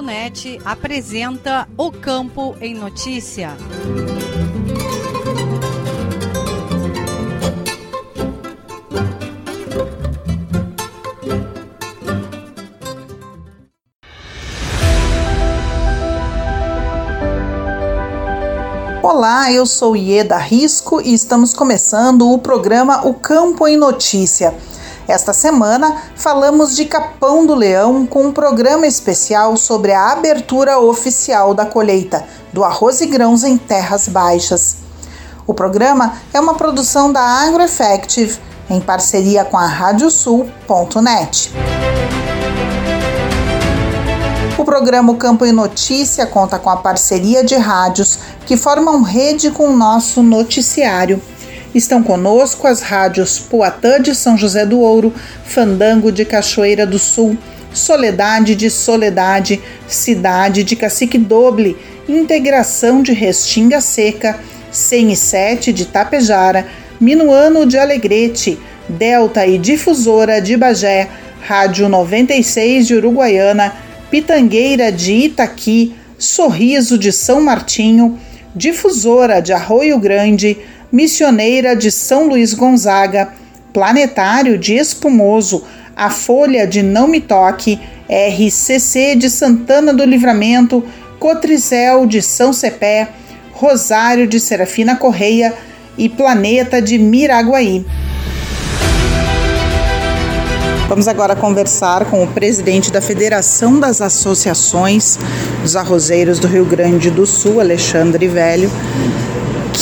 Radiosul.net apresenta O Campo em Notícia. Olá, eu sou Ieda Risco e estamos começando o programa O Campo em Notícia. Esta semana falamos de Capão do Leão com um programa especial sobre a abertura oficial da colheita do arroz e grãos em terras baixas. O programa é uma produção da AgroEffective em parceria com a Radiosul.net. O programa Campo em Notícia conta com a parceria de rádios que formam rede com o nosso noticiário. Estão conosco as rádios Poatã de São José do Ouro, Fandango de Cachoeira do Sul, Soledade de Soledade, Cidade de Cacique Doble, Integração de Restinga Seca, 107 de Tapejara, Minuano de Alegrete, Delta e Difusora de Bagé, Rádio 96 de Uruguaiana, Pitangueira de Itaqui, Sorriso de São Martinho, Difusora de Arroio Grande, Missioneira de São Luís Gonzaga, Planetário de Espumoso, A Folha de Não Me Toque, RCC de Santana do Livramento, Cotricel de São Cepé, Rosário de Serafina Correia e Planeta de Miraguaí. Vamos agora conversar com o presidente da Federação das Associações dos Arrozeiros do Rio Grande do Sul, Alexandre Velho,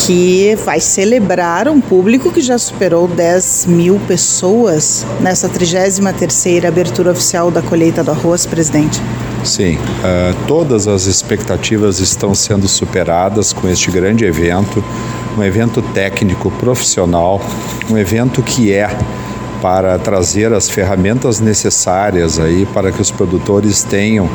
que vai celebrar um público que já superou 10 mil pessoas nessa 33ª abertura oficial da colheita do arroz, presidente. Sim, uh, todas as expectativas estão sendo superadas com este grande evento, um evento técnico profissional, um evento que é para trazer as ferramentas necessárias aí para que os produtores tenham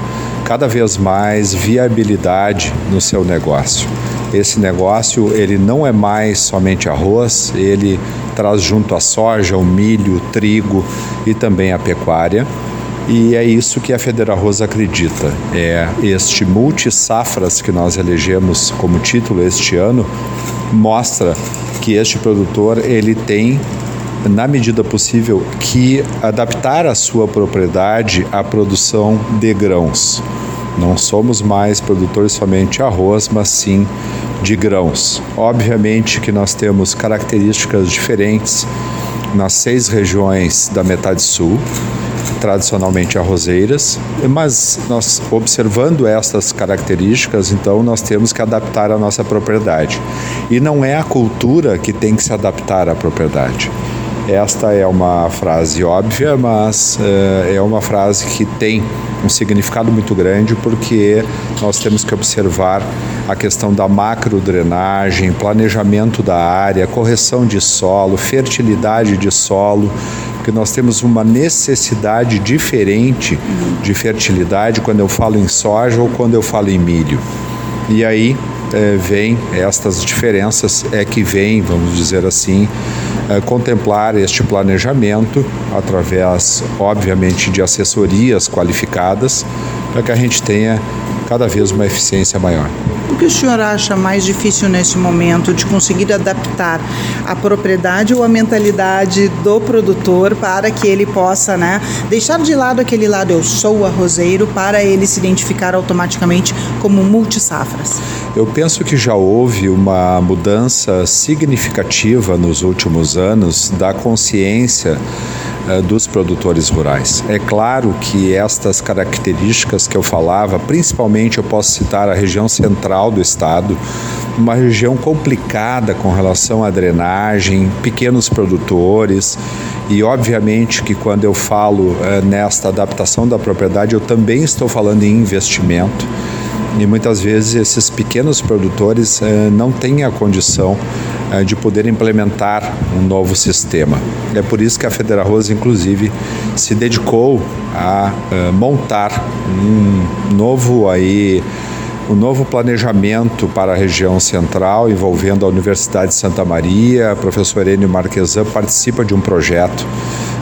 cada vez mais viabilidade no seu negócio. Esse negócio ele não é mais somente arroz, ele traz junto a soja, o milho, o trigo e também a pecuária. E é isso que a Federa Arroz acredita. É este multi-safras que nós elegemos como título este ano mostra que este produtor ele tem na medida possível que adaptar a sua propriedade à produção de grãos. Não somos mais produtores somente de arroz, mas sim de grãos. Obviamente que nós temos características diferentes nas seis regiões da metade sul, tradicionalmente arrozeiras, mas nós observando estas características, então nós temos que adaptar a nossa propriedade. E não é a cultura que tem que se adaptar à propriedade. Esta é uma frase óbvia, mas uh, é uma frase que tem um significado muito grande porque nós temos que observar a questão da macrodrenagem, planejamento da área, correção de solo, fertilidade de solo, porque nós temos uma necessidade diferente de fertilidade quando eu falo em soja ou quando eu falo em milho. E aí é, vem estas diferenças, é que vem, vamos dizer assim, é, contemplar este planejamento através, obviamente, de assessorias qualificadas, para que a gente tenha cada vez uma eficiência maior. O que o senhor acha mais difícil nesse momento de conseguir adaptar a propriedade ou a mentalidade do produtor para que ele possa né, deixar de lado aquele lado eu sou arrozeiro para ele se identificar automaticamente como multisafras? Eu penso que já houve uma mudança significativa nos últimos anos da consciência dos produtores rurais. É claro que estas características que eu falava, principalmente eu posso citar a região central do estado, uma região complicada com relação à drenagem, pequenos produtores, e obviamente que quando eu falo eh, nesta adaptação da propriedade, eu também estou falando em investimento e muitas vezes esses pequenos produtores eh, não têm a condição eh, de poder implementar um novo sistema. É por isso que a Federarroz, inclusive, se dedicou a eh, montar um novo aí um novo planejamento para a região central, envolvendo a Universidade de Santa Maria. A professora Enio Marquesan participa de um projeto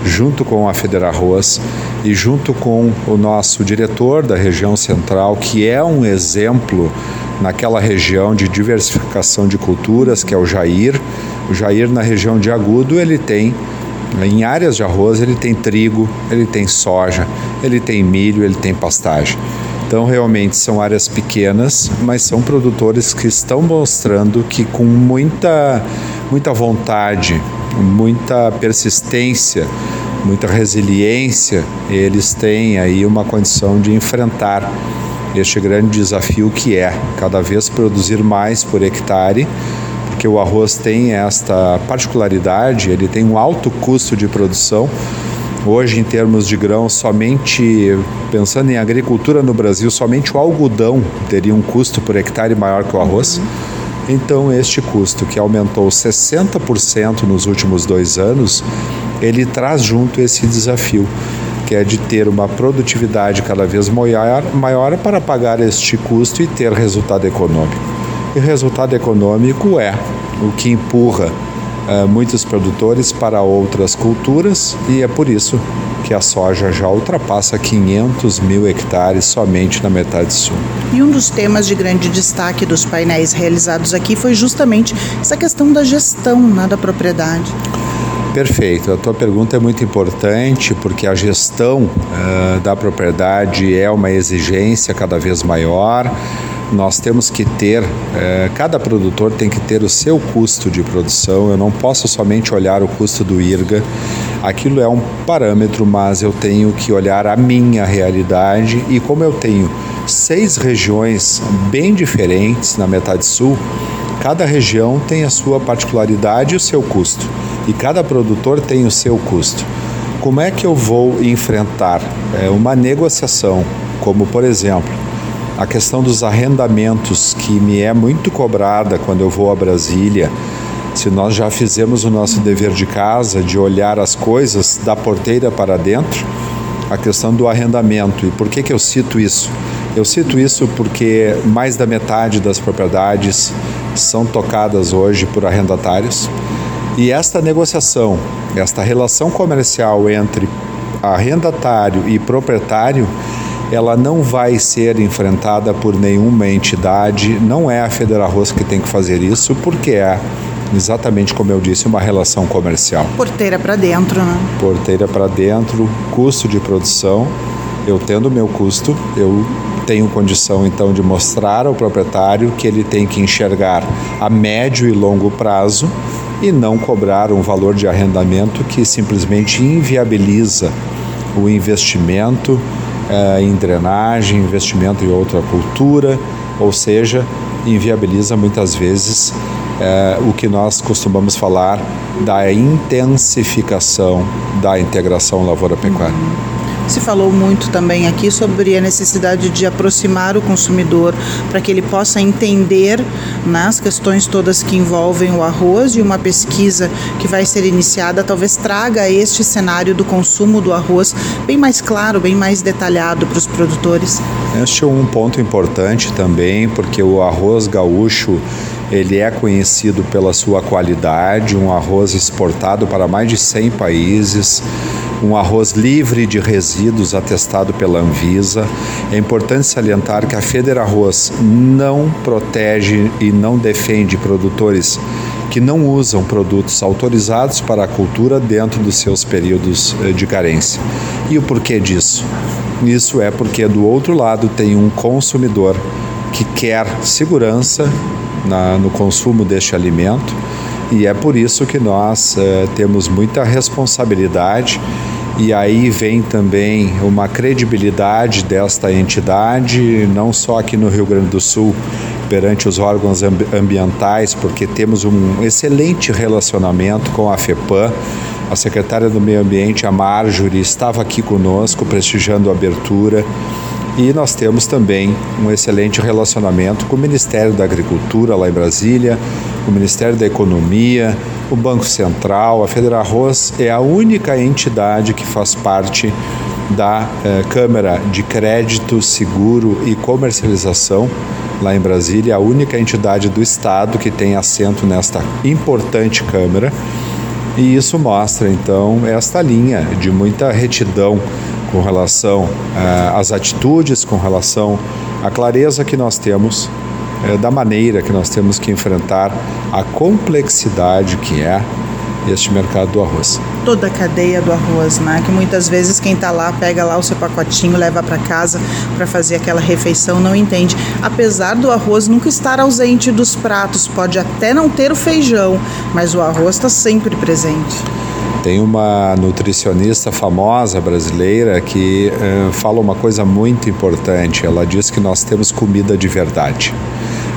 junto com a Federarroz e junto com o nosso diretor da região central, que é um exemplo naquela região de diversificação de culturas, que é o Jair. O Jair na região de Agudo, ele tem em áreas de arroz, ele tem trigo, ele tem soja, ele tem milho, ele tem pastagem. Então, realmente são áreas pequenas, mas são produtores que estão mostrando que com muita, muita vontade, muita persistência, muita resiliência, eles têm aí uma condição de enfrentar este grande desafio que é cada vez produzir mais por hectare, porque o arroz tem esta particularidade, ele tem um alto custo de produção. Hoje, em termos de grão, somente pensando em agricultura no Brasil, somente o algodão teria um custo por hectare maior que o arroz. Então, este custo, que aumentou 60% nos últimos dois anos, ele traz junto esse desafio, que é de ter uma produtividade cada vez maior, maior para pagar este custo e ter resultado econômico. E o resultado econômico é o que empurra uh, muitos produtores para outras culturas e é por isso que a soja já ultrapassa 500 mil hectares somente na metade sul. E um dos temas de grande destaque dos painéis realizados aqui foi justamente essa questão da gestão né, da propriedade. Perfeito. A tua pergunta é muito importante porque a gestão uh, da propriedade é uma exigência cada vez maior. Nós temos que ter, uh, cada produtor tem que ter o seu custo de produção. Eu não posso somente olhar o custo do IRGA aquilo é um parâmetro, mas eu tenho que olhar a minha realidade e como eu tenho seis regiões bem diferentes na metade sul, cada região tem a sua particularidade e o seu custo, e cada produtor tem o seu custo. Como é que eu vou enfrentar é, uma negociação, como por exemplo, a questão dos arrendamentos, que me é muito cobrada quando eu vou a Brasília, se nós já fizemos o nosso dever de casa de olhar as coisas da porteira para dentro, a questão do arrendamento. E por que, que eu cito isso? Eu cito isso porque mais da metade das propriedades são tocadas hoje por arrendatários. E esta negociação, esta relação comercial entre arrendatário e proprietário, ela não vai ser enfrentada por nenhuma entidade, não é a Federal Arroz que tem que fazer isso, porque é exatamente como eu disse, uma relação comercial. Porteira para dentro, né? Porteira para dentro, custo de produção. Eu tendo o meu custo, eu tenho condição então de mostrar ao proprietário que ele tem que enxergar a médio e longo prazo e não cobrar um valor de arrendamento que simplesmente inviabiliza o investimento eh, em drenagem, investimento em outra cultura, ou seja, inviabiliza muitas vezes é, o que nós costumamos falar da intensificação da integração lavoura-pecuária. Se falou muito também aqui sobre a necessidade de aproximar o consumidor para que ele possa entender nas né, questões todas que envolvem o arroz e uma pesquisa que vai ser iniciada talvez traga este cenário do consumo do arroz bem mais claro, bem mais detalhado para os produtores. Este é um ponto importante também, porque o arroz gaúcho ele é conhecido pela sua qualidade, um arroz exportado para mais de 100 países, um arroz livre de resíduos atestado pela Anvisa. É importante salientar que a Federarroz não protege e não defende produtores que não usam produtos autorizados para a cultura dentro dos seus períodos eh, de carência. E o porquê disso? Isso é porque do outro lado tem um consumidor que quer segurança na, no consumo deste alimento e é por isso que nós uh, temos muita responsabilidade e aí vem também uma credibilidade desta entidade, não só aqui no Rio Grande do Sul, perante os órgãos ambientais, porque temos um excelente relacionamento com a FEPAM. A secretária do Meio Ambiente, a Marjorie, estava aqui conosco prestigiando a abertura. E nós temos também um excelente relacionamento com o Ministério da Agricultura lá em Brasília, o Ministério da Economia, o Banco Central, a Federal Arroz é a única entidade que faz parte da eh, Câmara de Crédito, Seguro e Comercialização lá em Brasília, a única entidade do Estado que tem assento nesta importante Câmara. E isso mostra então esta linha de muita retidão com relação uh, às atitudes, com relação à clareza que nós temos uh, da maneira que nós temos que enfrentar a complexidade que é este mercado do arroz. Toda a cadeia do arroz, né? Que muitas vezes quem está lá pega lá o seu pacotinho, leva para casa para fazer aquela refeição, não entende. Apesar do arroz nunca estar ausente dos pratos, pode até não ter o feijão, mas o arroz está sempre presente. Tem uma nutricionista famosa brasileira que uh, fala uma coisa muito importante. Ela diz que nós temos comida de verdade.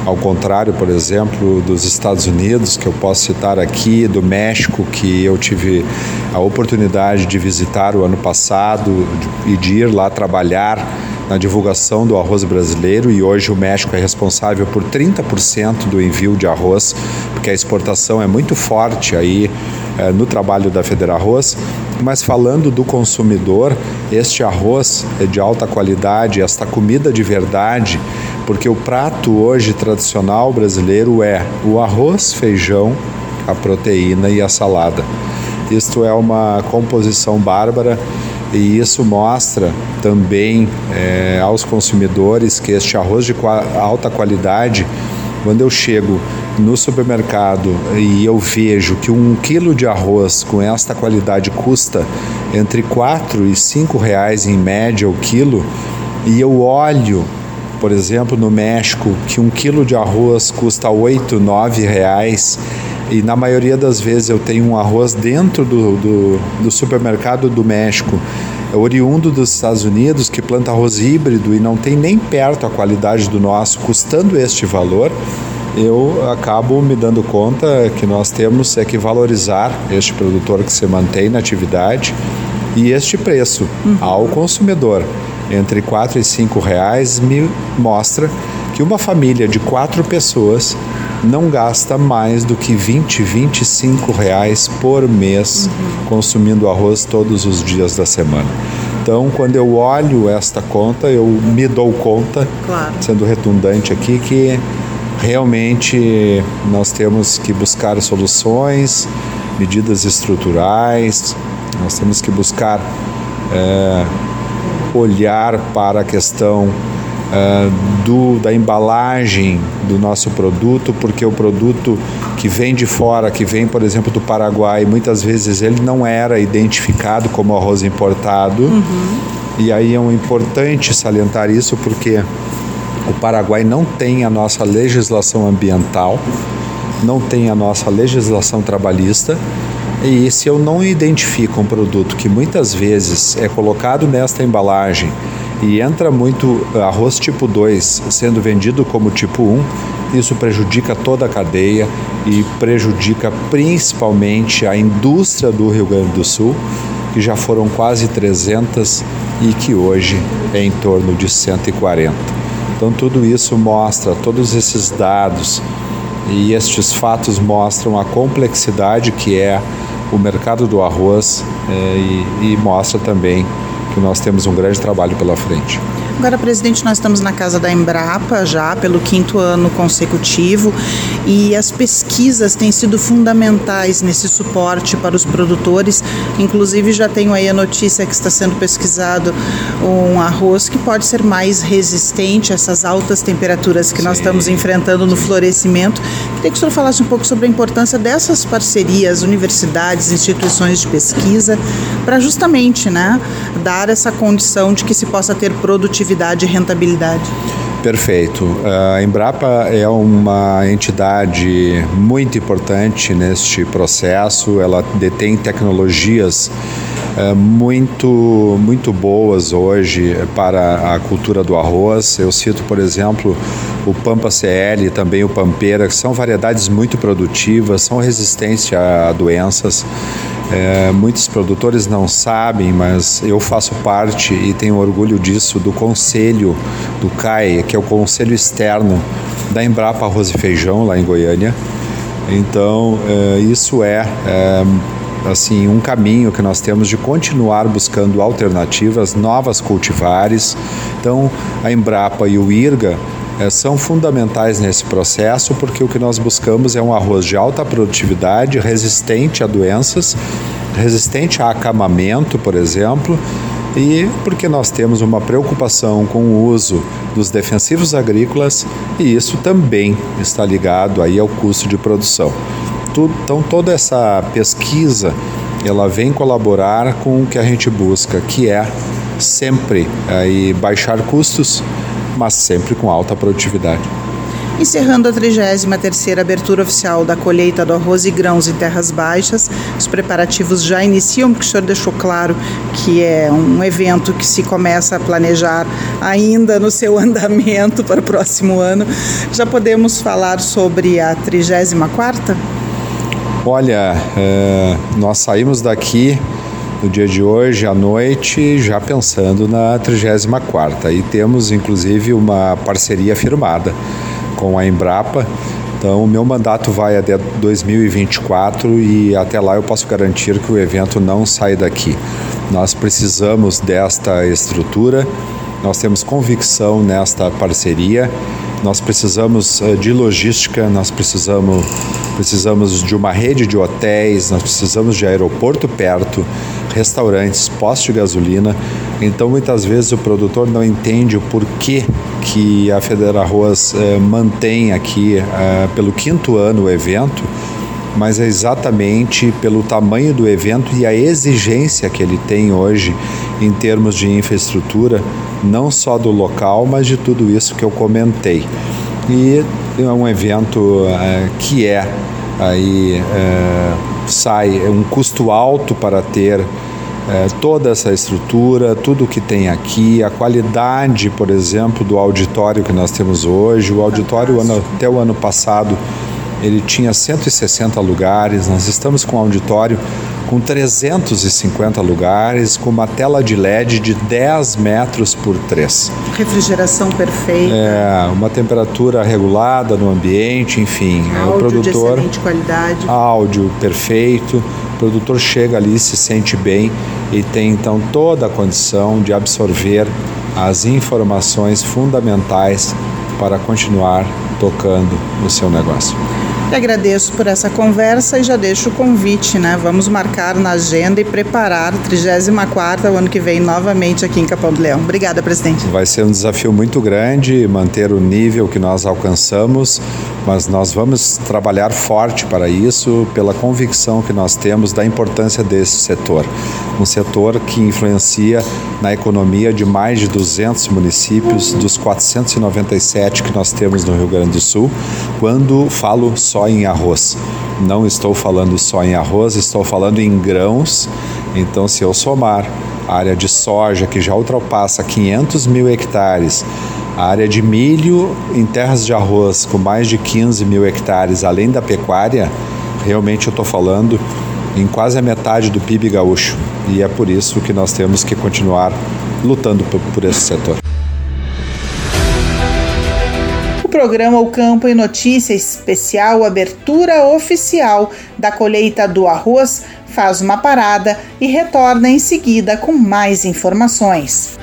Ao contrário, por exemplo, dos Estados Unidos, que eu posso citar aqui, do México, que eu tive a oportunidade de visitar o ano passado e de ir lá trabalhar na divulgação do arroz brasileiro e hoje o México é responsável por 30% do envio de arroz, porque a exportação é muito forte aí é, no trabalho da Federal Arroz. Mas falando do consumidor, este arroz é de alta qualidade, esta comida de verdade, porque o prato hoje tradicional brasileiro é o arroz, feijão, a proteína e a salada. Isto é uma composição bárbara e isso mostra também é, aos consumidores que este arroz de alta qualidade, quando eu chego no supermercado e eu vejo que um quilo de arroz com esta qualidade custa entre 4 e 5 reais em média o quilo, e eu olho, por exemplo, no México, que um quilo de arroz custa 8, 9 reais, e na maioria das vezes eu tenho um arroz dentro do, do, do supermercado do México, oriundo dos Estados Unidos, que planta arroz híbrido e não tem nem perto a qualidade do nosso, custando este valor, eu acabo me dando conta que nós temos é que valorizar este produtor que se mantém na atividade e este preço uhum. ao consumidor. Entre 4 e 5 reais me mostra que uma família de quatro pessoas não gasta mais do que 20, 25 reais por mês uhum. consumindo arroz todos os dias da semana. Então, quando eu olho esta conta, eu me dou conta, claro. sendo redundante aqui, que realmente nós temos que buscar soluções, medidas estruturais, nós temos que buscar é, olhar para a questão é, do, da embalagem do nosso produto, porque o produto que vem de fora, que vem, por exemplo, do Paraguai, muitas vezes ele não era identificado como arroz importado. Uhum. E aí é um importante salientar isso porque o Paraguai não tem a nossa legislação ambiental, não tem a nossa legislação trabalhista. E se eu não identifico um produto que muitas vezes é colocado nesta embalagem e entra muito arroz tipo 2 sendo vendido como tipo 1, isso prejudica toda a cadeia e prejudica principalmente a indústria do Rio Grande do Sul, que já foram quase 300 e que hoje é em torno de 140. Então, tudo isso mostra, todos esses dados e estes fatos mostram a complexidade que é o mercado do arroz é, e, e mostra também que nós temos um grande trabalho pela frente. Agora, presidente, nós estamos na casa da Embrapa já pelo quinto ano consecutivo e as pesquisas têm sido fundamentais nesse suporte para os produtores. Inclusive, já tenho aí a notícia que está sendo pesquisado um arroz que pode ser mais resistente a essas altas temperaturas que Sim. nós estamos enfrentando no florescimento. Queria que o senhor falasse um pouco sobre a importância dessas parcerias, universidades, instituições de pesquisa, para justamente né, dar essa condição de que se possa ter produtividade e rentabilidade. Perfeito. A Embrapa é uma entidade muito importante neste processo. Ela detém tecnologias uh, muito, muito boas hoje para a cultura do arroz. Eu cito, por exemplo, o Pampa CL, também o Pampeira, que são variedades muito produtivas, são resistentes a doenças. É, muitos produtores não sabem, mas eu faço parte e tenho orgulho disso do conselho do CAE, que é o conselho externo da Embrapa Arroz e Feijão lá em Goiânia. Então é, isso é, é assim um caminho que nós temos de continuar buscando alternativas, novas cultivares. Então a Embrapa e o IRGA são fundamentais nesse processo porque o que nós buscamos é um arroz de alta produtividade, resistente a doenças, resistente a acamamento, por exemplo, e porque nós temos uma preocupação com o uso dos defensivos agrícolas e isso também está ligado aí ao custo de produção. Então toda essa pesquisa ela vem colaborar com o que a gente busca, que é sempre aí baixar custos mas sempre com alta produtividade. Encerrando a 33ª abertura oficial da colheita do arroz e grãos em terras baixas, os preparativos já iniciam, porque o senhor deixou claro que é um evento que se começa a planejar ainda no seu andamento para o próximo ano. Já podemos falar sobre a 34ª? Olha, é, nós saímos daqui no dia de hoje à noite, já pensando na 34ª. E temos inclusive uma parceria firmada com a Embrapa. Então, o meu mandato vai até 2024 e até lá eu posso garantir que o evento não sai daqui. Nós precisamos desta estrutura, nós temos convicção nesta parceria, nós precisamos eh, de logística, nós precisamos, precisamos de uma rede de hotéis, nós precisamos de aeroporto perto, restaurantes, postos de gasolina. Então, muitas vezes o produtor não entende o porquê que a Federa Arroz eh, mantém aqui eh, pelo quinto ano o evento, mas é exatamente pelo tamanho do evento e a exigência que ele tem hoje em termos de infraestrutura, não só do local, mas de tudo isso que eu comentei. E é um evento eh, que é aí eh, sai é um custo alto para ter é, toda essa estrutura, tudo que tem aqui, a qualidade, por exemplo, do auditório que nós temos hoje. O auditório, ano, até o ano passado, ele tinha 160 lugares. Nós estamos com um auditório com 350 lugares, com uma tela de LED de 10 metros por 3. Refrigeração perfeita. É, uma temperatura regulada no ambiente, enfim. Áudio é o produtor, de excelente qualidade. Áudio perfeito. O produtor chega ali, se sente bem e tem então toda a condição de absorver as informações fundamentais para continuar tocando o seu negócio. Eu agradeço por essa conversa e já deixo o convite, né? Vamos marcar na agenda e preparar a 34 o ano que vem novamente aqui em Capão do Leão. Obrigada, presidente. Vai ser um desafio muito grande manter o nível que nós alcançamos, mas nós vamos trabalhar forte para isso, pela convicção que nós temos da importância desse setor. Um setor que influencia na economia de mais de 200 municípios, dos 497 que nós temos no Rio Grande do Sul. Quando falo só em arroz. Não estou falando só em arroz, estou falando em grãos. Então, se eu somar a área de soja, que já ultrapassa 500 mil hectares, a área de milho em terras de arroz, com mais de 15 mil hectares, além da pecuária, realmente eu estou falando em quase a metade do PIB gaúcho. E é por isso que nós temos que continuar lutando por, esse setor programa O Campo em Notícia especial abertura oficial da colheita do arroz faz uma parada e retorna em seguida com mais informações.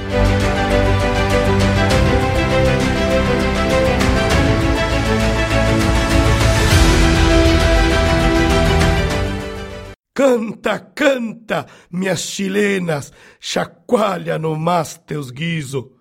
Canta, canta, minhas chilenas, chacoalha no mas teus guiso.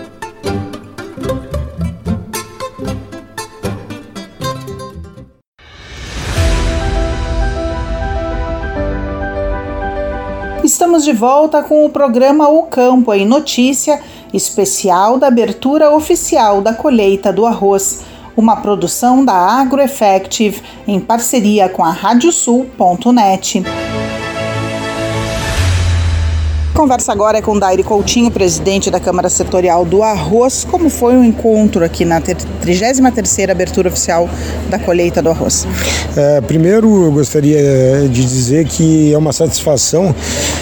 Estamos de volta com o programa O Campo em Notícia, especial da abertura oficial da colheita do arroz, uma produção da AgroEffective em parceria com a Radiosul.net. Conversa agora é com Daire Coutinho, presidente da Câmara Setorial do Arroz. Como foi o encontro aqui na 33ª abertura oficial da colheita do arroz? É, primeiro, eu gostaria de dizer que é uma satisfação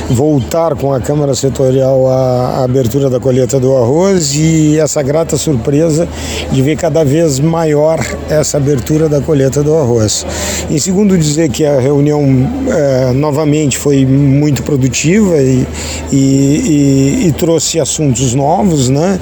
voltar com a Câmara Setorial à abertura da colheita do arroz e essa grata surpresa de ver cada vez maior essa abertura da colheita do arroz. Em segundo, dizer que a reunião é, novamente foi muito produtiva e e, e, e trouxe assuntos novos, né?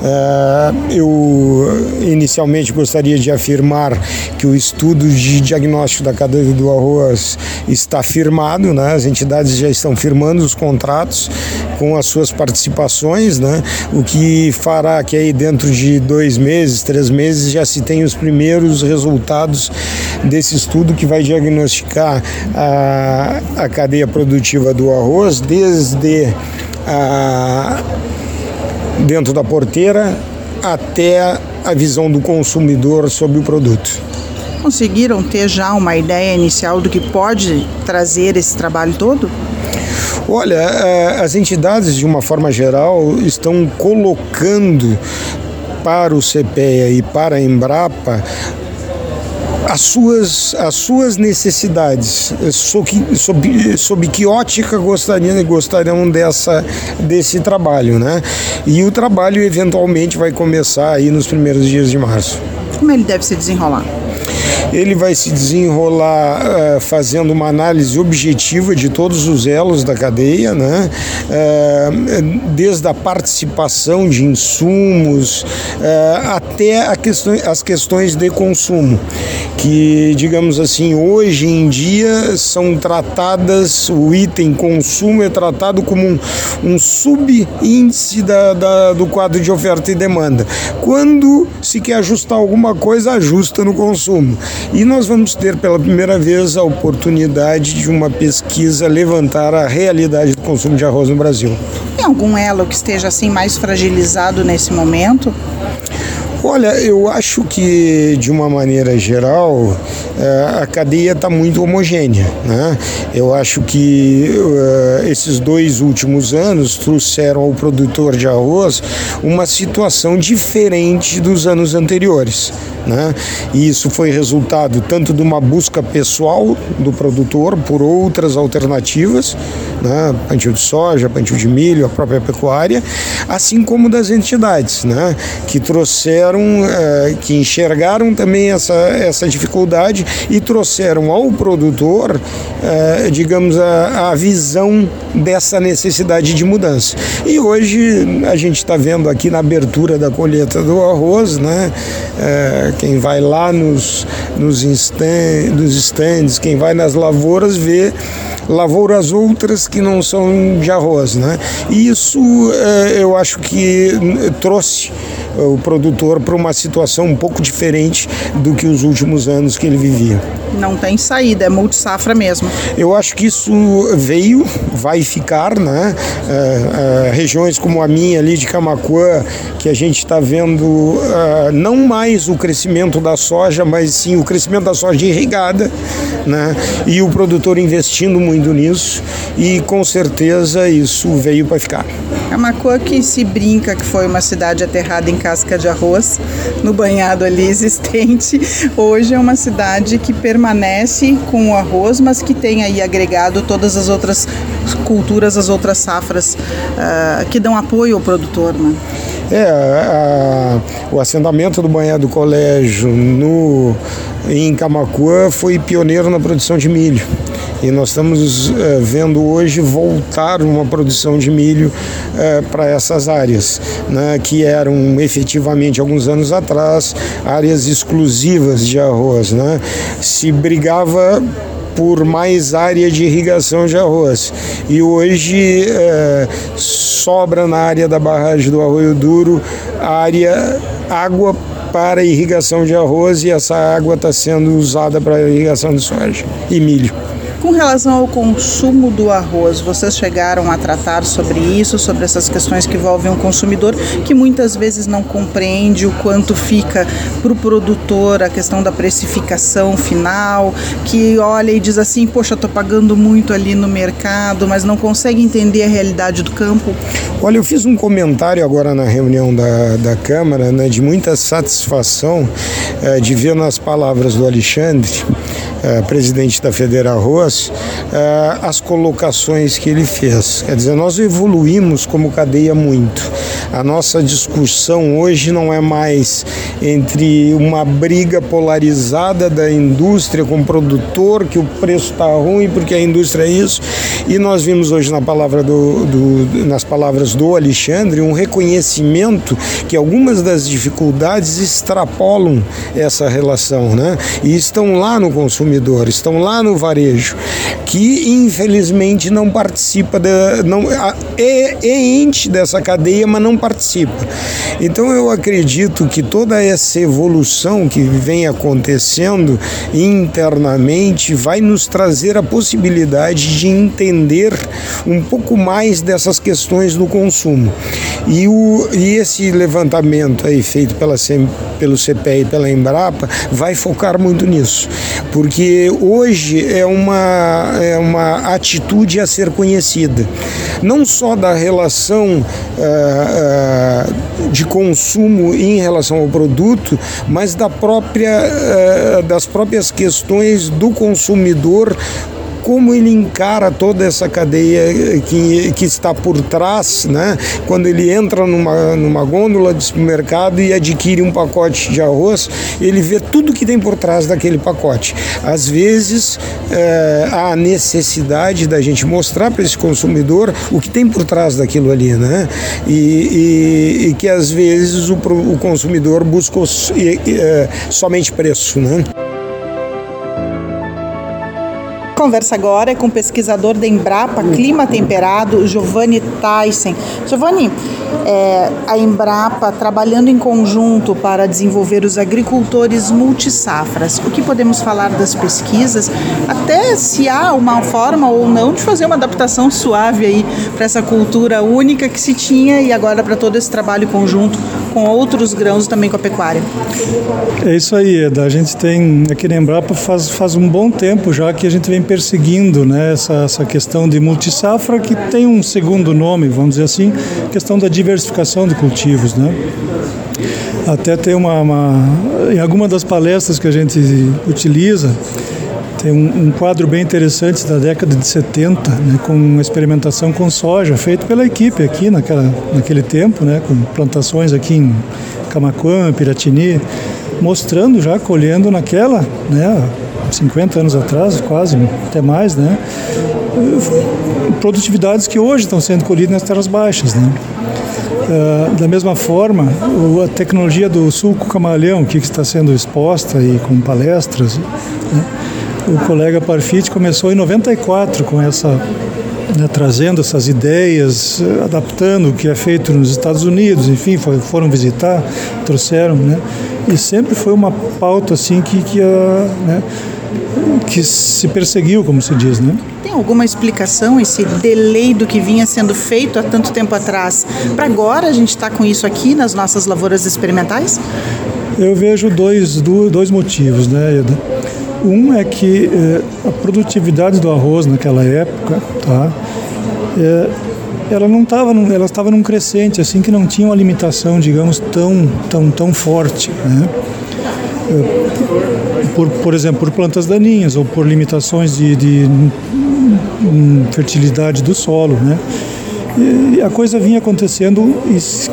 Uh, eu inicialmente gostaria de afirmar que o estudo de diagnóstico da cadeia do arroz está firmado, né? As entidades já estão firmando os contratos com as suas participações, né? O que fará que aí dentro de dois meses, três meses já se tenha os primeiros resultados desse estudo que vai diagnosticar a, a cadeia produtiva do arroz desde dentro da porteira até a visão do consumidor sobre o produto. Conseguiram ter já uma ideia inicial do que pode trazer esse trabalho todo? Olha, é, as entidades, de uma forma geral, estão colocando para o CPEA e para a Embrapa as suas, as suas necessidades, sob, sob, sob que ótica gostariam, gostariam dessa, desse trabalho, né? E o trabalho eventualmente vai começar aí nos primeiros dias de março. Como ele deve se desenrolar? Ele vai se desenrolar uh, fazendo uma análise objetiva de todos os elos da cadeia, né? Uh, desde a participação de insumos uh, até questão, as questões de consumo, que, digamos assim, hoje em dia são tratadas, o item consumo é tratado como um, um subíndice da, da, do quadro de oferta e demanda. Quando se quer ajustar alguma coisa, ajusta no consumo. E nós vamos ter pela primeira vez a oportunidade de uma pesquisa levantar a realidade do consumo de arroz no Brasil. Tem algum elo que esteja assim mais fragilizado nesse momento? Olha, eu acho que de uma maneira geral eh, a cadeia está muito homogênea. Né? Eu acho que uh, esses dois últimos anos trouxeram ao produtor de arroz uma situação diferente dos anos anteriores. Né? E isso foi resultado tanto de uma busca pessoal do produtor por outras alternativas, né? plantio de soja, plantio de milho, a própria pecuária, assim como das entidades, né? que trouxeram, eh, que enxergaram também essa, essa dificuldade e trouxeram ao produtor, eh, digamos, a, a visão dessa necessidade de mudança. E hoje a gente está vendo aqui na abertura da colheita do arroz, né? Eh, quem vai lá nos, nos, stand, nos stands, quem vai nas lavouras vê lavouras outras que não são de arroz, né? E isso eh, eu acho que trouxe o produtor para uma situação um pouco diferente do que os últimos anos que ele vivia. Não tem saída, é multisafra mesmo. Eu acho que isso veio, vai ficar, né? É, é, regiões como a minha ali de Camacuã, que a gente está vendo uh, não mais o crescimento crescimento da soja, mas sim o crescimento da soja irrigada, né? E o produtor investindo muito nisso e com certeza isso veio para ficar. Camacuã que se brinca que foi uma cidade aterrada em casca de arroz, no banhado ali existente, hoje é uma cidade que permanece com o arroz, mas que tem aí agregado todas as outras culturas, as outras safras uh, que dão apoio ao produtor, né? É, a, o assentamento do banhado do colégio no, em Camacuã foi pioneiro na produção de milho. E nós estamos é, vendo hoje voltar uma produção de milho é, para essas áreas, né, que eram efetivamente, alguns anos atrás, áreas exclusivas de arroz. Né? Se brigava por mais área de irrigação de arroz. E hoje é, sobra na área da barragem do Arroio Duro área água para irrigação de arroz e essa água está sendo usada para irrigação de soja e milho. Com relação ao consumo do arroz, vocês chegaram a tratar sobre isso, sobre essas questões que envolvem o consumidor, que muitas vezes não compreende o quanto fica para o produtor a questão da precificação final, que olha e diz assim: Poxa, estou pagando muito ali no mercado, mas não consegue entender a realidade do campo? Olha, eu fiz um comentário agora na reunião da, da Câmara, né, de muita satisfação eh, de ver nas palavras do Alexandre é, presidente da Federal Arroz, é, as colocações que ele fez. Quer dizer, nós evoluímos como cadeia muito. A nossa discussão hoje não é mais entre uma briga polarizada da indústria com o produtor, que o preço está ruim porque a indústria é isso. E nós vimos hoje na palavra do, do, nas palavras do Alexandre um reconhecimento que algumas das dificuldades extrapolam essa relação, né? E estão lá no consumidor, estão lá no varejo, que infelizmente não participa, de, não, é, é ente dessa cadeia, mas não participa. Então eu acredito que toda essa evolução que vem acontecendo internamente vai nos trazer a possibilidade de entender um pouco mais dessas questões do consumo. E, o, e esse levantamento aí feito pela, pelo CPE e pela Embrapa vai focar muito nisso, porque hoje é uma, é uma atitude a ser conhecida, não só da relação uh, uh, de consumo em relação ao produto, mas da própria, uh, das próprias questões do consumidor como ele encara toda essa cadeia que, que está por trás, né? Quando ele entra numa, numa gôndola de supermercado e adquire um pacote de arroz, ele vê tudo que tem por trás daquele pacote. Às vezes é, há necessidade da gente mostrar para esse consumidor o que tem por trás daquilo ali, né? E, e, e que às vezes o, o consumidor busca é, somente preço, né? Conversa agora é com o pesquisador da Embrapa Clima Temperado, Giovanni Tyson. Giovanni, é, a Embrapa trabalhando em conjunto para desenvolver os agricultores multisafras. O que podemos falar das pesquisas? Até se há uma forma ou não de fazer uma adaptação suave aí para essa cultura única que se tinha e agora para todo esse trabalho conjunto com outros grãos também com a pecuária. É isso aí, Eda. A gente tem aqui na Embrapa faz, faz um bom tempo já que a gente vem perseguindo né, essa, essa questão de multisafra, que tem um segundo nome, vamos dizer assim, questão da diversificação de cultivos. Né? Até tem uma, uma em alguma das palestras que a gente utiliza, tem um, um, quadro bem interessante da década de 70, né, com uma experimentação com soja, feito pela equipe aqui naquela, naquele tempo, né, com plantações aqui em Camacuã, Piratini, mostrando já, colhendo naquela, né, 50 anos atrás, quase, até mais, né? Produtividades que hoje estão sendo colhidas nas terras baixas, né? Uh, da mesma forma, a tecnologia do sulco camaleão, que está sendo exposta e com palestras, né? O colega Parfit começou em 94 com essa né, trazendo essas ideias, adaptando o que é feito nos Estados Unidos, enfim, foi, foram visitar, trouxeram, né? E sempre foi uma pauta assim que, que, a, né, que se perseguiu, como se diz, né? Tem alguma explicação esse delay do que vinha sendo feito há tanto tempo atrás para agora a gente está com isso aqui nas nossas lavouras experimentais? Eu vejo dois, dois motivos, né, Eda? Um é que eh, a produtividade do arroz naquela época, tá? Eh, ela não estava, ela estava num crescente, assim que não tinha uma limitação, digamos, tão, tão, tão forte, né? Eh, por, por exemplo, por plantas daninhas ou por limitações de, de, de hum, fertilidade do solo, né? E a coisa vinha acontecendo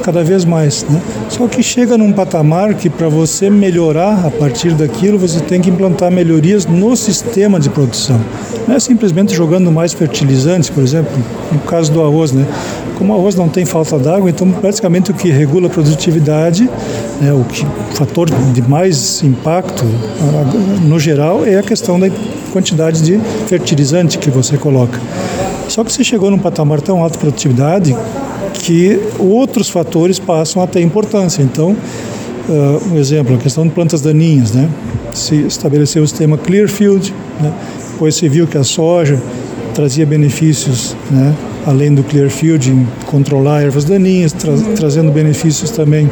cada vez mais. Né? Só que chega num patamar que para você melhorar a partir daquilo, você tem que implantar melhorias no sistema de produção. Não é simplesmente jogando mais fertilizantes, por exemplo, no caso do arroz. Né? Como o arroz não tem falta d'água, então praticamente o que regula a produtividade, né, o, que, o fator de mais impacto no geral é a questão da quantidade de fertilizante que você coloca. Só que você chegou num patamar tão alto de produtividade que outros fatores passam a ter importância. Então, uh, um exemplo, a questão de plantas daninhas, né? Se estabeleceu o sistema Clearfield, né? depois se viu que a soja trazia benefícios, né? além do Clearfield, em controlar ervas daninhas, tra trazendo benefícios também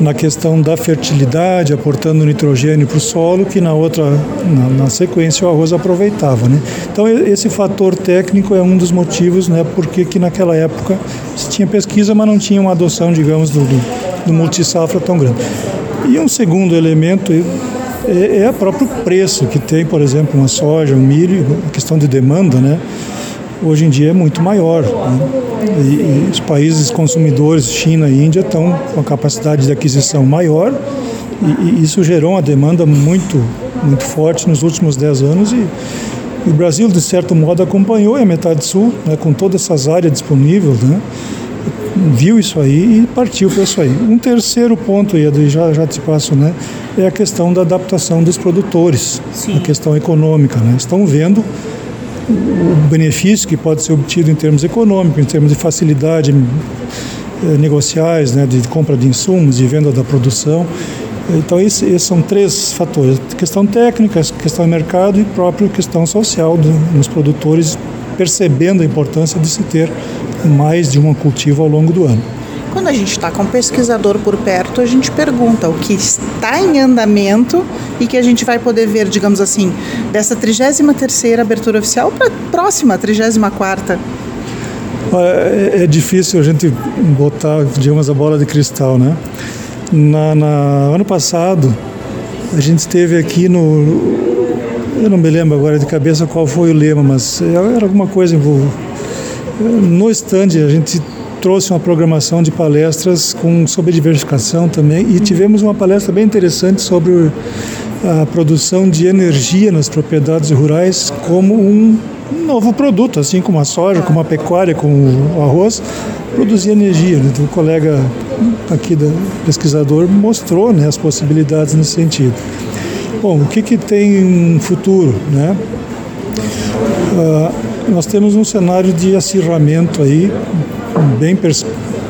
na questão da fertilidade, aportando nitrogênio para o solo, que na outra, na, na, sequência, o arroz aproveitava. Né? Então, esse fator técnico é um dos motivos né, porque que naquela época se tinha pesquisa, mas não tinha uma adoção, digamos, do, do, multisafra tão grande. E um segundo elemento é, é o próprio preço que tem, por exemplo, uma soja, um milho, a questão de demanda, né? Hoje em dia é muito maior. Né? E, e, os países consumidores, China e Índia, estão com a capacidade de aquisição maior e, e, isso gerou uma demanda muito, muito forte nos últimos 10 anos e, e o Brasil, de certo modo, acompanhou a metade sul, né, com todas essas áreas disponíveis, né, viu isso aí e partiu para isso aí. Um terceiro ponto, e já, já te passo, né, é a questão da adaptação dos produtores, Sim. a questão econômica. Né, estão vendo o benefício que pode ser obtido em termos econômicos, em termos de facilidade eh, negociais, né, de compra de insumos, de venda da produção. Então, esses, esses são três fatores: questão técnica, questão de mercado e própria questão social do, dos produtores, percebendo a importância de se ter mais de um cultivo ao longo do ano. Quando a gente está com um pesquisador por perto, a gente pergunta o que está em andamento e que a gente vai poder ver, digamos assim, dessa 33ª abertura oficial para a próxima, 34ª. É, é difícil a gente botar, digamos, a bola de cristal, né? Na, na, ano passado, a gente esteve aqui no. Eu não me lembro agora de cabeça qual foi o lema, mas era alguma coisa envolvida. No stand, a gente trouxe uma programação de palestras com, sobre diversificação também e tivemos uma palestra bem interessante sobre a produção de energia nas propriedades rurais como um novo produto, assim como a soja, como a pecuária, como o arroz, produzir energia. Então, o colega aqui, da, pesquisador, mostrou né, as possibilidades nesse sentido. Bom, o que, que tem um futuro? Né? Uh, nós temos um cenário de acirramento aí bem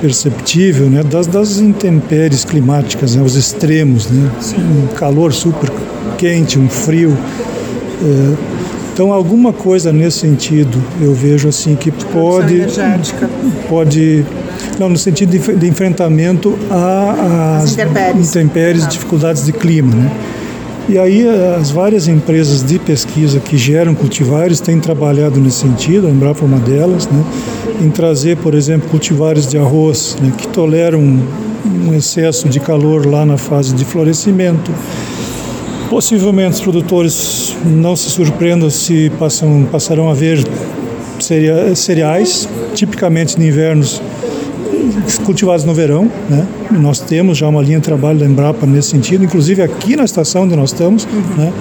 perceptível né, das, das intempéries climáticas, né, os extremos, né, um calor super quente, um frio. É, então alguma coisa nesse sentido eu vejo assim que pode pode não no sentido de, de enfrentamento às intempéries, intempéries dificuldades de clima, né? E aí as várias empresas de pesquisa que geram cultivares têm trabalhado nesse sentido, a Embrapa é uma delas, né, em trazer, por exemplo, cultivares de arroz né, que toleram um excesso de calor lá na fase de florescimento. Possivelmente os produtores não se surpreendam se passam, passarão a ver cereais, tipicamente em invernos cultivados no verão. Né? Nós temos já uma linha de trabalho da Embrapa nesse sentido, inclusive aqui na estação onde nós estamos. Né?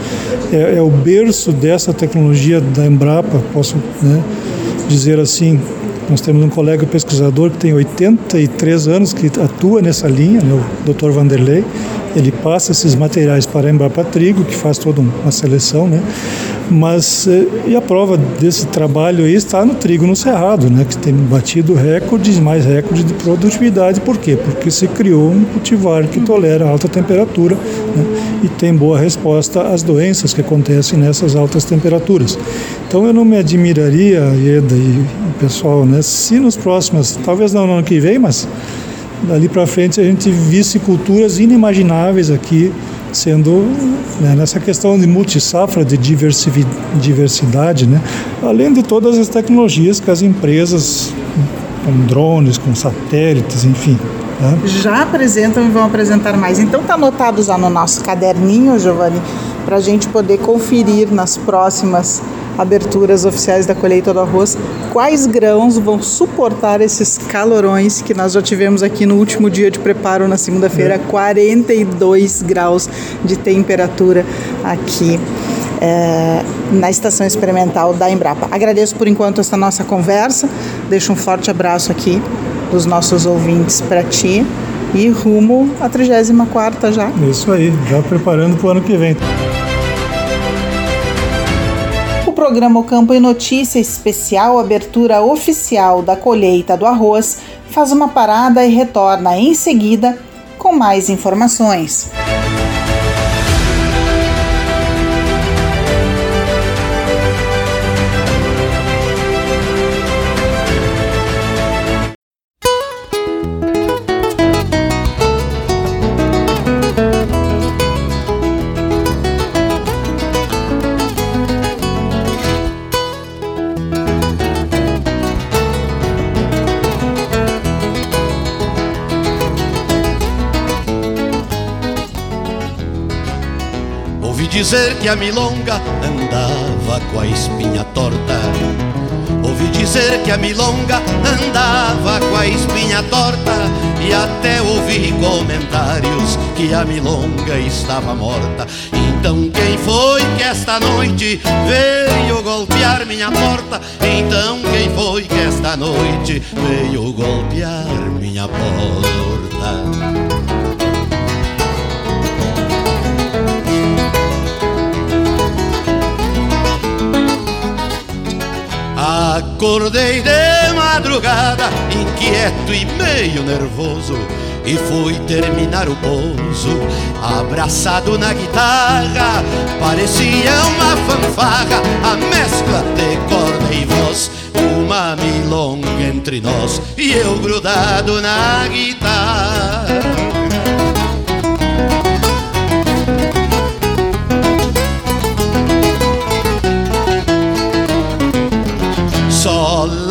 É, é, o berço dessa tecnologia da Embrapa, posso né, dizer assim. Nós temos um colega pesquisador que tem 83 anos que atua nessa linha, né, o Dr. Vanderlei. Ele passa esses materiais para a Embrapa Trigo, que faz toda uma seleção, né? Mas eh, e a prova desse trabalho aí está no trigo no cerrado, né, que tem batido recordes, mais recordes de produtividade. Por quê? Porque se criou um cultivar que tolera alta temperatura né, e tem boa resposta às doenças que acontecem nessas altas temperaturas. Então eu não me admiraria, Ieda e pessoal, né, se nos próximos, talvez não no ano que vem, mas dali para frente a gente visse culturas inimagináveis aqui sendo né, nessa questão de multisafra, de diversidade, né, além de todas as tecnologias que as empresas com drones, com satélites, enfim. Né? Já apresentam e vão apresentar mais. Então está anotado já no nosso caderninho, Giovanni, para a gente poder conferir nas próximas aberturas oficiais da colheita do arroz, quais grãos vão suportar esses calorões que nós já tivemos aqui no último dia de preparo na segunda-feira, é. 42 graus de temperatura aqui. É, na estação experimental da Embrapa. Agradeço por enquanto essa nossa conversa, deixo um forte abraço aqui dos nossos ouvintes para ti e rumo à 34 já. Isso aí, já preparando para o ano que vem programa O Campo em Notícia especial abertura oficial da colheita do arroz faz uma parada e retorna em seguida com mais informações. Dizer que a milonga andava com a espinha torta. Ouvi dizer que a milonga andava com a espinha torta e até ouvi comentários que a milonga estava morta. Então quem foi que esta noite veio golpear minha porta? Então quem foi que esta noite veio golpear minha porta? Acordei de madrugada, inquieto e meio nervoso, e fui terminar o pouso, abraçado na guitarra. Parecia uma fanfarra, a mescla de corda e voz, uma milonga entre nós e eu grudado na guitarra.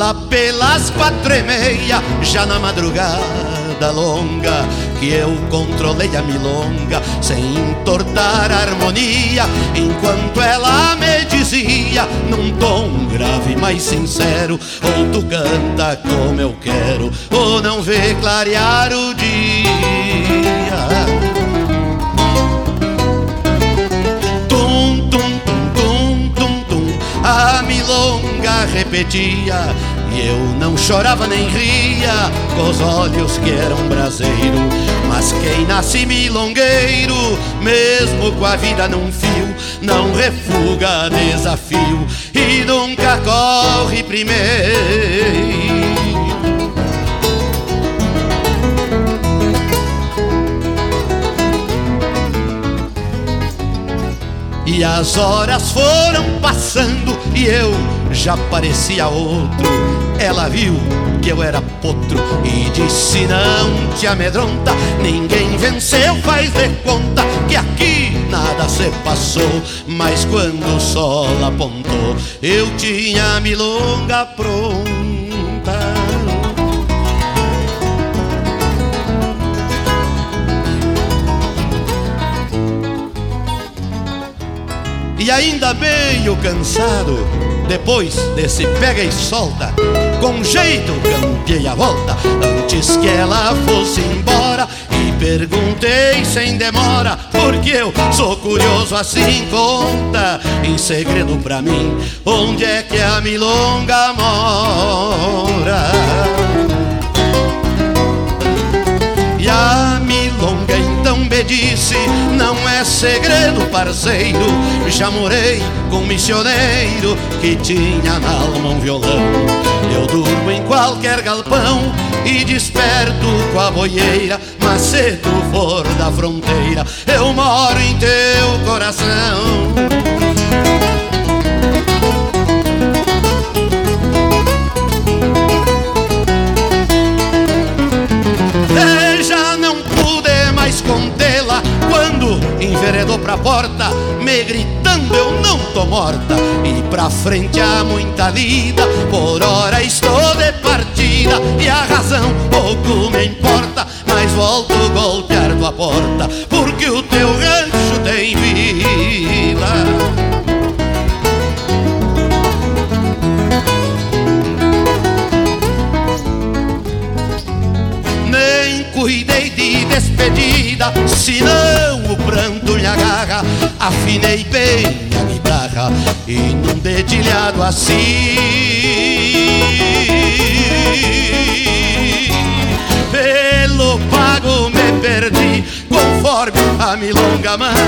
Lá pelas quatro e meia, já na madrugada longa, que eu controlei a milonga sem entortar a harmonia, enquanto ela me dizia, num tom grave mas sincero: ou tu canta como eu quero, ou não vê clarear o dia. milonga repetia E eu não chorava nem ria Com os olhos que eram braseiro. Mas quem nasce milongueiro Mesmo com a vida num fio Não refuga desafio E nunca corre primeiro. E as horas foram passando e eu já parecia outro. Ela viu que eu era potro e disse: Não te amedronta, ninguém venceu, faz de conta que aqui nada se passou. Mas quando o sol apontou, eu tinha a milonga pronta. E ainda meio cansado, depois desse pega e solta, com jeito cantei a volta, antes que ela fosse embora. E perguntei sem demora, porque eu sou curioso assim conta, em segredo pra mim, onde é que a milonga mora. Disse: Não é segredo, parceiro. Já morei com um missioneiro que tinha na alma um violão. Eu durmo em qualquer galpão e desperto com a boieira. Mas se tu for da fronteira, eu moro em teu coração. verredor pra porta, me gritando eu não tô morta. E pra frente há muita lida, por hora estou de partida, e a razão pouco me importa, mas volto golpear tua porta, porque o teu rancho tem vida. Despedida, senão o pranto lhe agarra. Afinei bem a guitarra e num dedilhado assim. Pelo pago me perdi, conforme a milonga manda.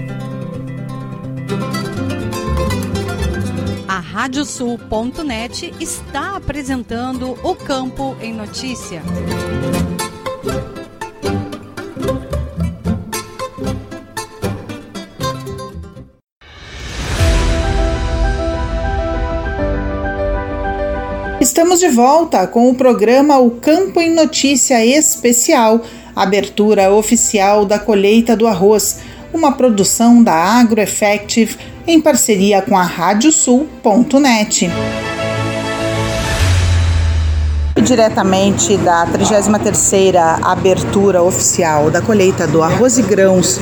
Radiosul.net está apresentando o Campo em Notícia. Estamos de volta com o programa O Campo em Notícia Especial, abertura oficial da colheita do arroz, uma produção da AgroEffective em parceria com a Radiosul.net. Diretamente da 33ª abertura oficial da colheita do arroz e grãos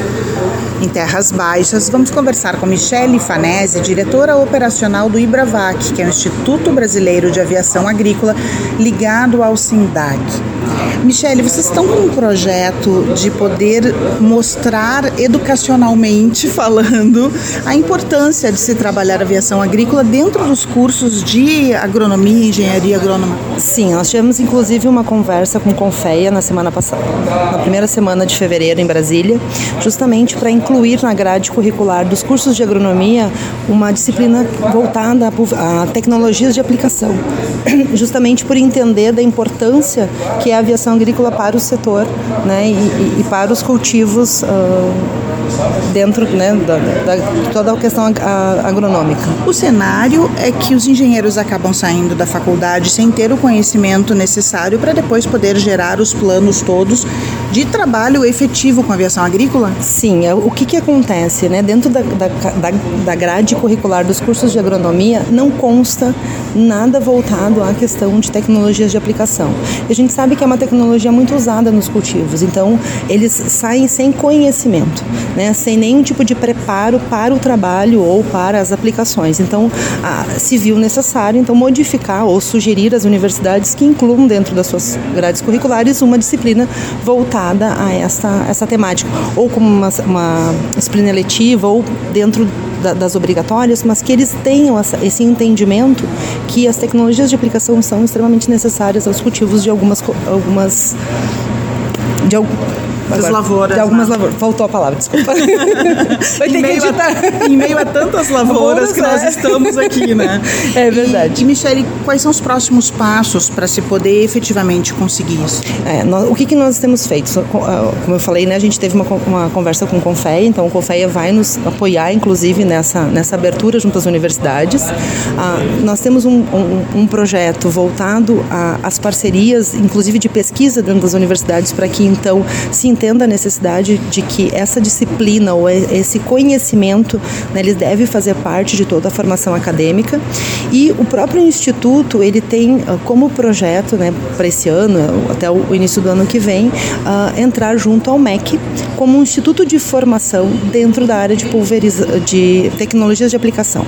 em Terras Baixas, vamos conversar com Michele Fanese, diretora operacional do IBRAVAC, que é o Instituto Brasileiro de Aviação Agrícola ligado ao SINDAG. Michele, vocês estão com um projeto de poder mostrar educacionalmente falando a importância de se trabalhar aviação agrícola dentro dos cursos de agronomia e engenharia agronômica. Sim, nós tivemos inclusive uma conversa com Confeia na semana passada, na primeira semana de fevereiro em Brasília, justamente para incluir na grade curricular dos cursos de agronomia uma disciplina voltada a tecnologias de aplicação, justamente por entender da importância que é a aviação agrícola para o setor né, e, e para os cultivos uh, dentro né, da, da, toda a questão agronômica. O cenário é que os engenheiros acabam saindo da faculdade sem ter o conhecimento necessário para depois poder gerar os planos todos de trabalho efetivo com a aviação agrícola? Sim, é, o que, que acontece? Né? Dentro da, da, da grade curricular dos cursos de agronomia não consta nada voltado à questão de tecnologias de aplicação. E a gente sabe que é uma tecnologia muito usada nos cultivos, então eles saem sem conhecimento, né? sem nenhum tipo de preparo para o trabalho ou para as aplicações. Então, se viu necessário então modificar ou sugerir às universidades que incluam dentro das suas grades curriculares uma disciplina voltada a essa, essa temática, ou como uma, uma disciplina letiva ou dentro da, das obrigatórias, mas que eles tenham essa, esse entendimento que as tecnologias de aplicação são extremamente necessárias aos cultivos de algumas, algumas de, das Agora, lavouras. De algumas né? lavouras. Faltou a palavra, desculpa. Vai ter que editar. A, em meio a tantas lavouras que nós é. estamos aqui, né? É verdade. E, e Michele, quais são os próximos passos para se poder efetivamente conseguir isso? É, nós, o que, que nós temos feito? Ah, como eu falei, né, a gente teve uma, uma conversa com o Confeia, então o Confeia vai nos apoiar, inclusive, nessa, nessa abertura junto às universidades. Ah, nós temos um, um, um projeto voltado às parcerias, inclusive de pesquisa dentro das universidades, para que então se entenda a necessidade de que essa disciplina ou esse conhecimento, né, eles deve fazer parte de toda a formação acadêmica. E o próprio instituto ele tem ah, como projeto, né, para esse ano até o início do ano que vem, uh, entrar junto ao MEC como um instituto de formação dentro da área de pulveriza de tecnologias de aplicação,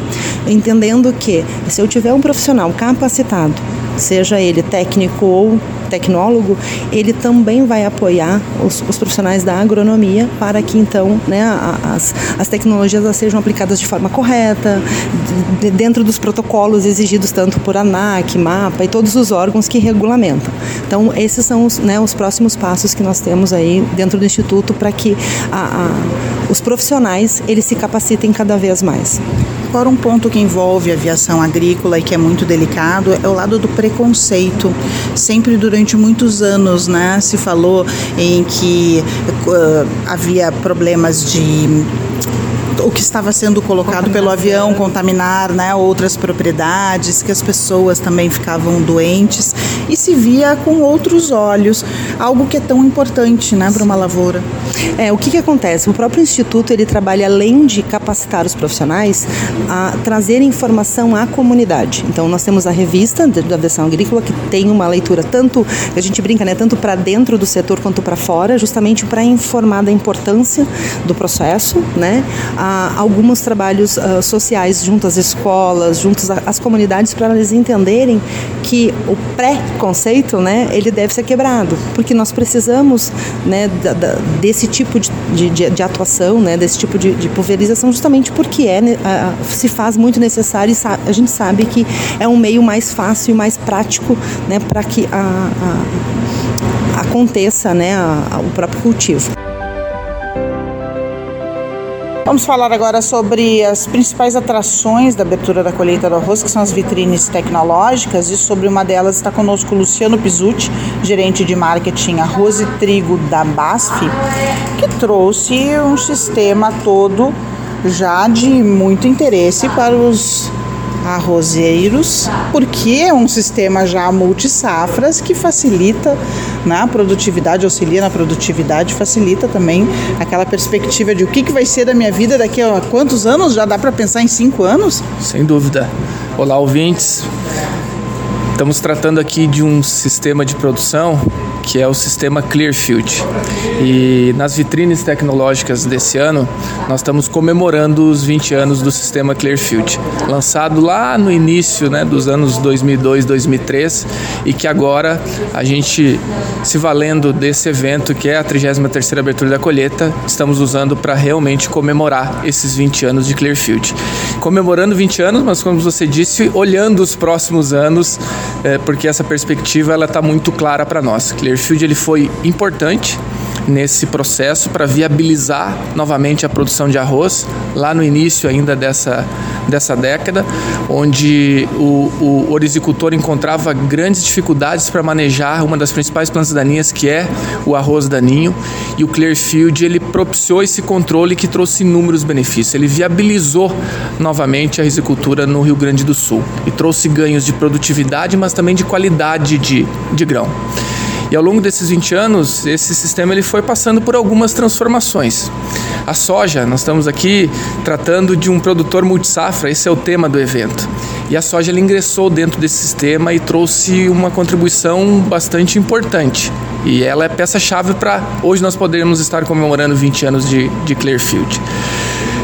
entendendo que se eu tiver um profissional capacitado seja ele técnico ou tecnólogo, ele também vai apoiar os, os profissionais da agronomia para que então né, as, as tecnologias sejam aplicadas de forma correta, de, dentro dos protocolos exigidos tanto por ANAC, MAPA e todos os órgãos que regulamentam. Então, esses são os, né, os próximos passos que nós temos aí dentro do Instituto para que a, a, os profissionais eles se capacitem cada vez mais. Agora, um ponto que envolve a aviação agrícola e que é muito delicado é o lado do preconceito. Sempre durante muitos anos né, se falou em que uh, havia problemas de o que estava sendo colocado pelo avião contaminar né, outras propriedades, que as pessoas também ficavam doentes e se via com outros olhos, algo que é tão importante né, para uma lavoura. É, o que, que acontece? O próprio Instituto ele trabalha, além de capacitar os profissionais, a trazer informação à comunidade. Então, nós temos a revista da aviação agrícola, que tem uma leitura tanto, a gente brinca, né, tanto para dentro do setor quanto para fora, justamente para informar da importância do processo, né? A, alguns trabalhos uh, sociais junto às escolas, junto às comunidades, para eles entenderem que o pré-conceito, né, ele deve ser quebrado, porque nós precisamos, né, da, da, desse tipo de, de, de, atuação, né, desse tipo de, de pulverização, justamente porque é, uh, se faz muito necessário e a gente sabe que é um meio mais fácil e mais prático, né, para que a, a, aconteça, né, a, o próprio cultivo. Vamos falar agora sobre as principais atrações da abertura da colheita do arroz, que são as vitrines tecnológicas, e sobre uma delas está conosco Luciano Pizzuti, gerente de marketing arroz e trigo da BASF, que trouxe um sistema todo já de muito interesse para os arrozeiros, porque é um sistema já multisafras que facilita na produtividade, auxilia na produtividade, facilita também aquela perspectiva de o que, que vai ser da minha vida daqui a quantos anos? Já dá para pensar em cinco anos? Sem dúvida. Olá, ouvintes. Estamos tratando aqui de um sistema de produção que é o sistema Clearfield. E nas vitrines tecnológicas desse ano, nós estamos comemorando os 20 anos do sistema Clearfield, lançado lá no início né, dos anos 2002, 2003, e que agora a gente, se valendo desse evento, que é a 33ª abertura da colheita, estamos usando para realmente comemorar esses 20 anos de Clearfield. Comemorando 20 anos, mas como você disse, olhando os próximos anos, é, porque essa perspectiva ela está muito clara para nós. Clearfield ele foi importante nesse processo para viabilizar novamente a produção de arroz lá no início ainda dessa, dessa década, onde o, o orizicultor encontrava grandes dificuldades para manejar uma das principais plantas daninhas que é o arroz daninho e o Clearfield ele propiciou esse controle que trouxe inúmeros benefícios. Ele viabilizou novamente a risicultura no Rio Grande do Sul e trouxe ganhos de produtividade, mas também de qualidade de, de grão. E ao longo desses 20 anos, esse sistema ele foi passando por algumas transformações. A soja, nós estamos aqui tratando de um produtor multisafra, esse é o tema do evento. E a soja ingressou dentro desse sistema e trouxe uma contribuição bastante importante. E ela é peça-chave para hoje nós podermos estar comemorando 20 anos de, de Clearfield.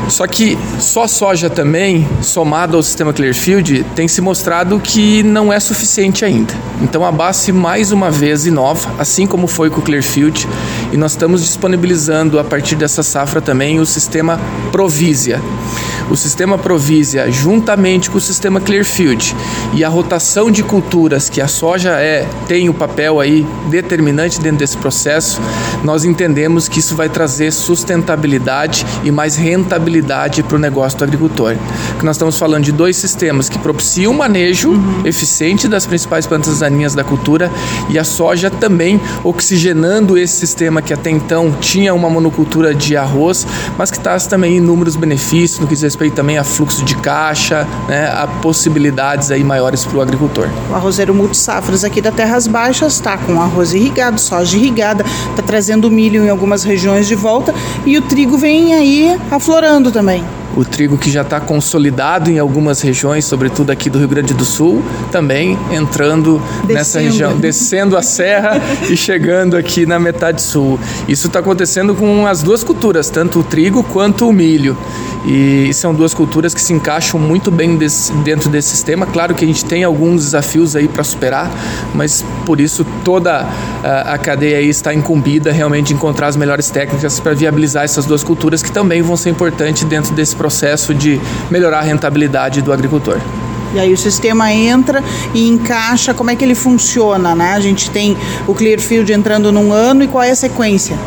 Só que só soja também, somado ao sistema Clearfield, tem se mostrado que não é suficiente ainda. Então a base mais uma vez inova, assim como foi com o Clearfield, e nós estamos disponibilizando a partir dessa safra também o sistema Provisia o sistema Provisia, juntamente com o sistema Clearfield e a rotação de culturas que a soja é tem o papel aí determinante dentro desse processo, nós entendemos que isso vai trazer sustentabilidade e mais rentabilidade para o negócio do agricultor. Que nós estamos falando de dois sistemas que propiciam o manejo uhum. eficiente das principais plantas daninhas da cultura e a soja também oxigenando esse sistema que até então tinha uma monocultura de arroz, mas que traz também inúmeros benefícios no que diz respeito também a fluxo de caixa, né, a possibilidades aí maiores para o agricultor. O arrozeiro multisafras aqui da Terras Baixas está com arroz irrigado, soja irrigada, está trazendo milho em algumas regiões de volta e o trigo vem aí aflorando também o trigo que já está consolidado em algumas regiões, sobretudo aqui do Rio Grande do Sul, também entrando descendo. nessa região, descendo a serra e chegando aqui na metade sul. Isso está acontecendo com as duas culturas, tanto o trigo quanto o milho. E são duas culturas que se encaixam muito bem desse, dentro desse sistema. Claro que a gente tem alguns desafios aí para superar, mas por isso toda a, a cadeia aí está incumbida realmente de encontrar as melhores técnicas para viabilizar essas duas culturas que também vão ser importantes dentro desse processo de melhorar a rentabilidade do agricultor. E aí o sistema entra e encaixa, como é que ele funciona, né? A gente tem o Clearfield entrando num ano e qual é a sequência?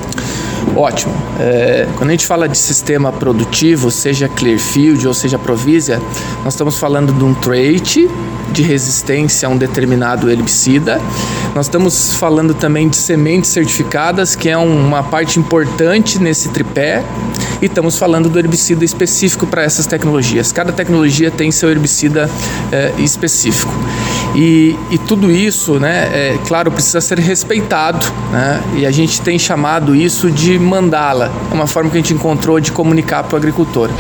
Ótimo. É, quando a gente fala de sistema produtivo, seja Clearfield ou seja Provisia, nós estamos falando de um trait de resistência a um determinado herbicida. Nós estamos falando também de sementes certificadas, que é uma parte importante nesse tripé. E estamos falando do herbicida específico para essas tecnologias. Cada tecnologia tem seu herbicida é, específico. E, e, tudo isso, né, é, claro, precisa ser respeitado. Né? E a gente tem chamado isso de mandala, uma forma que a gente encontrou de comunicar para o agricultor.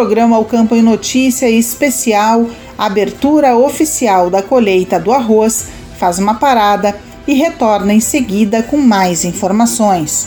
Programa O Campo em Notícia especial, abertura oficial da colheita do arroz, faz uma parada e retorna em seguida com mais informações.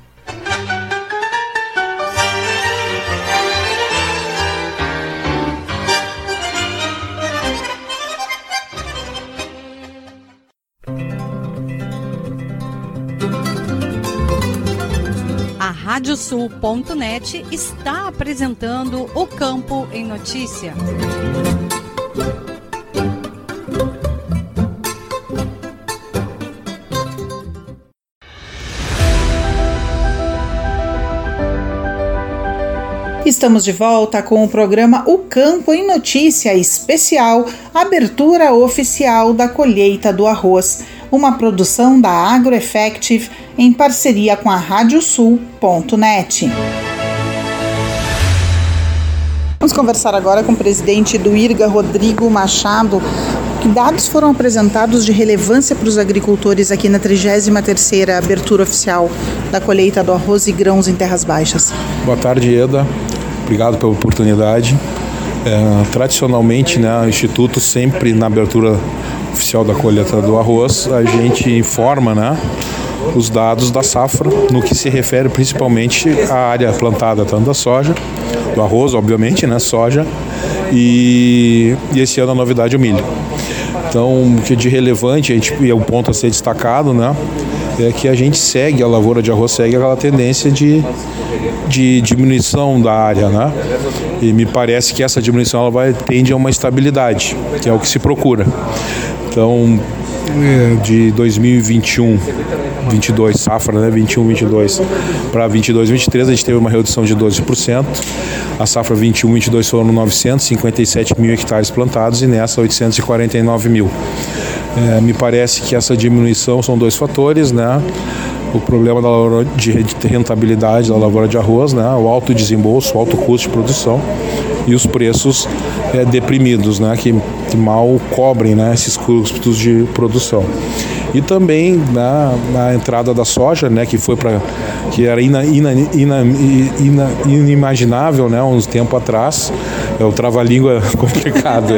Radiosul.net está apresentando o Campo em Notícia. Estamos de volta com o programa O Campo em Notícia especial, abertura oficial da colheita do arroz uma produção da AgroEffective em parceria com a Radiosul.net. Vamos conversar agora com o presidente do IRGA, Rodrigo Machado. Que dados foram apresentados de relevância para os agricultores aqui na 33ª abertura oficial da colheita do arroz e grãos em terras baixas? Boa tarde, Eda. Obrigado pela oportunidade. É, tradicionalmente, né, o Instituto sempre na abertura oficial da colheita do arroz, a gente informa né, os dados da safra no que se refere principalmente à área plantada, tanto da soja, do arroz, obviamente, né, soja, e, e esse ano a novidade é o milho. Então, o que é de relevante, a gente, e é um ponto a ser destacado, né, é que a gente segue, a lavoura de arroz segue aquela tendência de, de diminuição da área, né? E me parece que essa diminuição ela vai tende a uma estabilidade, que é o que se procura. Então, é, de 2021, 22 safra, né, 21, 22 para 22, 23 a gente teve uma redução de 12%. A safra 21, 22 foram 957 mil hectares plantados e nessa 849 mil. É, me parece que essa diminuição são dois fatores, né? O problema da lavoura de rentabilidade da lavoura de arroz, né? O alto desembolso, o alto custo de produção e os preços é, deprimidos, né, que, que, mal cobrem né, esses custos de produção. E também na, na entrada da soja, né, que foi para que era ina, ina, ina, inimaginável, né, uns tempo atrás. É o trava-língua complicado.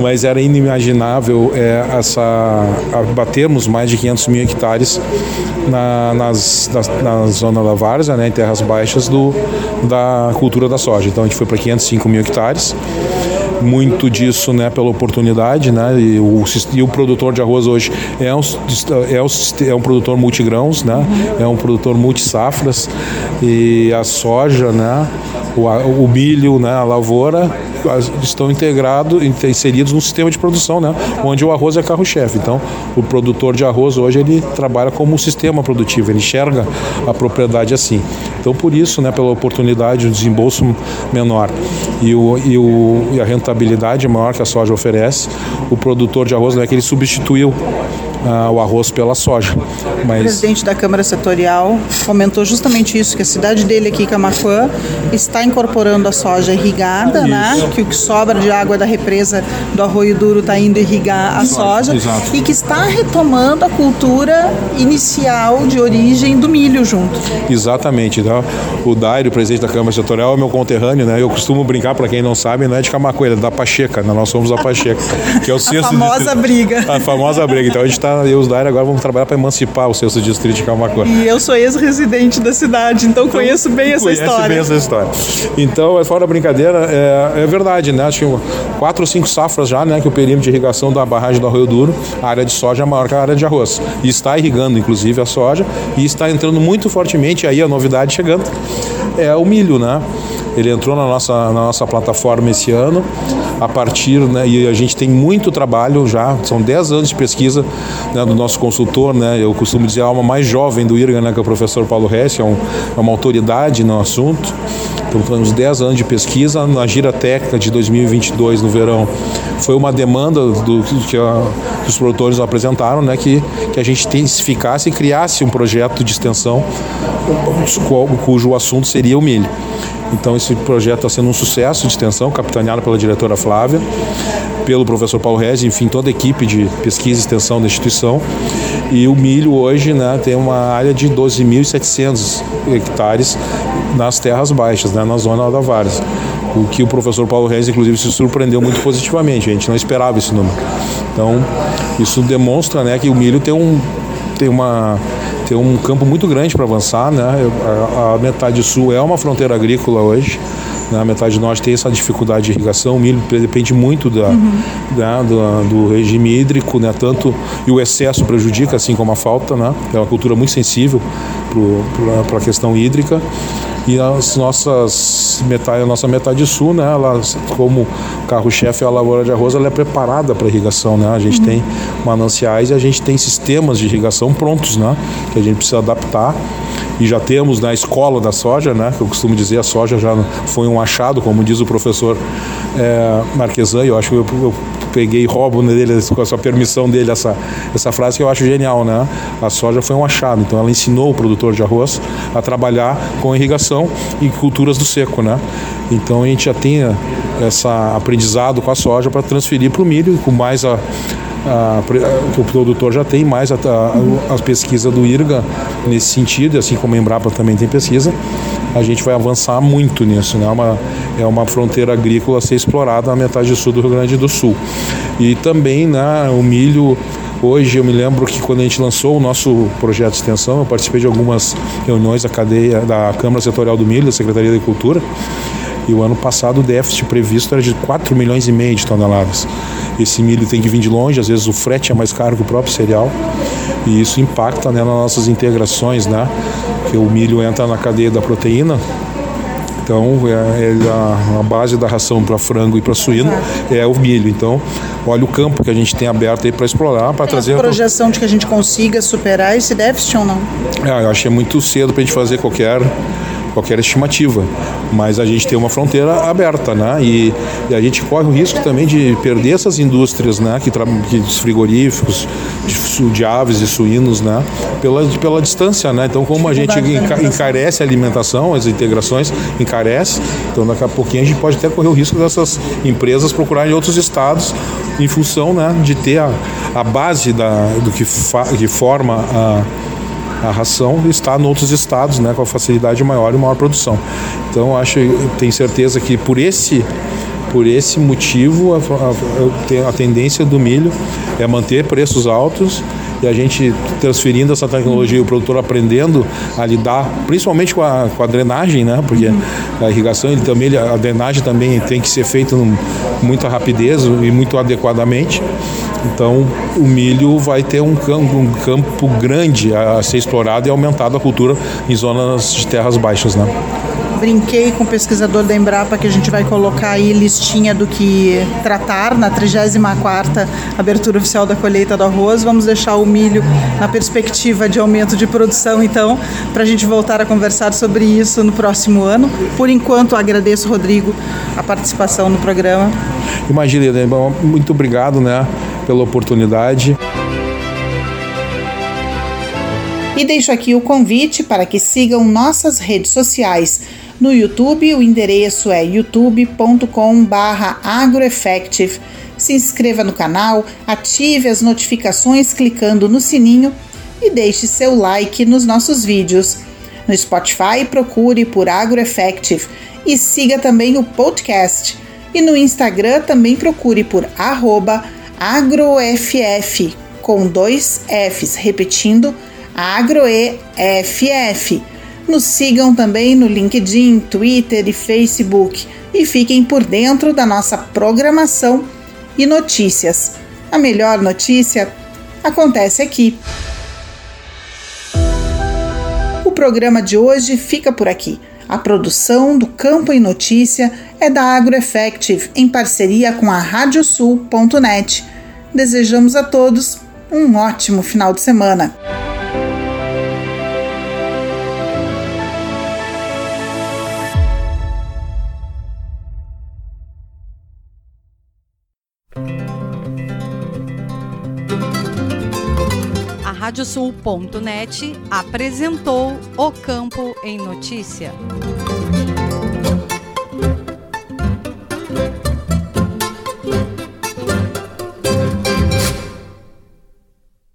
Mas era inimaginável é, essa batermos mais de 500 mil hectares na, nas, na, na zona da várzea, né, em terras baixas do, da cultura da soja. Então a gente foi para 505 mil hectares muito disso né, pela oportunidade, né? E o, e o produtor de arroz hoje é um, é um, é um produtor multigrãos, né? É um produtor multisafras e a soja, né? O, o milho, né? A lavoura estão integrados, inseridos no sistema de produção, né? Onde o arroz é carro-chefe. Então, o produtor de arroz hoje ele trabalha como um sistema produtivo, ele enxerga a propriedade assim. Então, por isso, né? Pela oportunidade, o desembolso menor e, o, e, o, e a rentabilidade maior que a soja oferece, o produtor de arroz não é que ele substituiu o arroz pela soja. Mas... O presidente da Câmara Setorial comentou justamente isso, que a cidade dele aqui, Camacuã, está incorporando a soja irrigada, né? isso. né? Que o que sobra de água da represa do Arroio Duro está indo irrigar a soja Exato. e que está retomando a cultura inicial de origem do milho junto. Exatamente. Então, o Dário, presidente da Câmara Setorial, é meu conterrâneo, né? Eu costumo brincar, para quem não sabe, não é de Camacuã, é da Pacheca, né? Nós somos da Pacheca, que é o sexto... a famosa briga. A famosa briga. Então a gente está tá, eu e os Daire agora vamos trabalhar para emancipar o sexto distrito de Camacuã. E eu sou ex-residente da cidade, então, então conheço bem essa conhece história. bem essa história. Então, é fora brincadeira, é, é, verdade, né? Acho que quatro ou cinco safras já, né? Que o perímetro de irrigação da barragem do Arroio Duro, a área de soja é maior que a área de arroz. E está irrigando, inclusive, a soja e está entrando muito fortemente, aí a novidade chegando, é o milho, né? Ele entrou na nossa, na nossa plataforma esse ano, a partir, né, e a gente tem muito trabalho já, são 10 anos de pesquisa né, do nosso consultor, né, eu costumo dizer a alma mais jovem do IRGA, né, que é o professor Paulo Hess, é, um, é uma autoridade no assunto. Então, temos 10 anos de pesquisa. Na gira técnica de 2022, no verão, foi uma demanda do, que, a, que os produtores apresentaram, né, que, que a gente intensificasse e criasse um projeto de extensão cujo assunto seria o milho. Então esse projeto está sendo um sucesso de extensão, capitaneado pela diretora Flávia, pelo professor Paulo Rez, enfim, toda a equipe de pesquisa e extensão da instituição. E o milho hoje né, tem uma área de 12.700 hectares nas terras baixas, né, na zona da Várzea. O que o professor Paulo Reis, inclusive, se surpreendeu muito positivamente. A gente não esperava esse número. Então, isso demonstra né, que o milho tem, um, tem uma tem um campo muito grande para avançar, né? A, a, metade sul é uma fronteira agrícola hoje, né? a metade norte tem essa dificuldade de irrigação, o milho depende muito da, uhum. da do, do, regime hídrico, né? Tanto e o excesso prejudica, assim como a falta, né? É uma cultura muito sensível para a questão hídrica e as nossas metade, a nossa metade sul, né, ela, como carro-chefe a lavoura de arroz, ela é preparada para irrigação, né? A gente uhum. tem mananciais e a gente tem sistemas de irrigação prontos, né, que a gente precisa adaptar e já temos na escola da soja, né, que eu costumo dizer, a soja já foi um achado, como diz o professor é, Marquesan, eu acho que eu, eu peguei e roubo dele, com a sua permissão dele, essa, essa frase que eu acho genial, né? A soja foi um achado, então ela ensinou o produtor de arroz a trabalhar com irrigação e culturas do seco, né? Então a gente já tem esse aprendizado com a soja para transferir para o milho e com mais a, que o produtor já tem mais a, a, pesquisa do IRGA nesse sentido, assim como a Embrapa também tem pesquisa, a gente vai avançar muito nisso. Né? É, uma, é uma fronteira agrícola a ser explorada na metade sul do Rio Grande do Sul. E também né, o milho. Hoje eu me lembro que quando a gente lançou o nosso projeto de extensão, eu participei de algumas reuniões da cadeia da Câmara Setorial do Milho, da Secretaria da Agricultura, e o ano passado o déficit previsto era de 4 milhões e meio de toneladas. Esse milho tem que vir de longe, às vezes o frete é mais caro que o próprio cereal. E isso impacta né, nas nossas integrações, né? Que o milho entra na cadeia da proteína, então, é, é a, a, base da ração para frango e para suíno é o milho. Então, olha o campo que a gente tem aberto aí para explorar, para trazer. a projeção de que a gente consiga superar esse déficit ou não? É, eu acho que é muito cedo para a gente fazer qualquer qualquer estimativa. Mas a gente tem uma fronteira aberta, né? E, e a gente corre o risco também de perder essas indústrias, né? Que, que frigoríficos, de, de, aves e suínos, né? Pela, pela distância, né? Então, como a gente encarece a alimentação, as integrações encarece, então daqui a pouquinho a gente pode até correr o risco dessas empresas procurarem outros estados em função, né? De ter a, a base da, do que, fa, que forma a a ração está em outros estados, né, com a facilidade maior e maior produção. Então, acho, tenho certeza que por esse por esse motivo, a, a, a, tendência do milho é manter preços altos e a gente transferindo essa tecnologia o produtor aprendendo a lidar, principalmente com a, com a drenagem, né? Porque a irrigação, ele também, a drenagem também tem que ser feita com muita rapidez e muito adequadamente. Então, o milho vai ter um campo, um campo grande a ser explorado e aumentado a cultura em zonas de terras baixas, né? brinquei com o pesquisador da Embrapa que a gente vai colocar aí listinha do que tratar na 34ª abertura oficial da colheita do arroz. Vamos deixar o milho na perspectiva de aumento de produção, então, para a gente voltar a conversar sobre isso no próximo ano. Por enquanto, agradeço, Rodrigo, a participação no programa. Imagina, muito obrigado né, pela oportunidade. E deixo aqui o convite para que sigam nossas redes sociais no YouTube, o endereço é youtube.com/agroeffective. Se inscreva no canal, ative as notificações clicando no sininho e deixe seu like nos nossos vídeos. No Spotify, procure por AgroEffective e siga também o podcast. E no Instagram também procure por agroeff com dois Fs, repetindo agroeff. Nos sigam também no LinkedIn, Twitter e Facebook e fiquem por dentro da nossa programação e notícias. A melhor notícia acontece aqui. O programa de hoje fica por aqui. A produção do Campo e Notícia é da AgroEffective em parceria com a Radiosul.net. Desejamos a todos um ótimo final de semana. Radiosul.net apresentou O Campo em Notícia.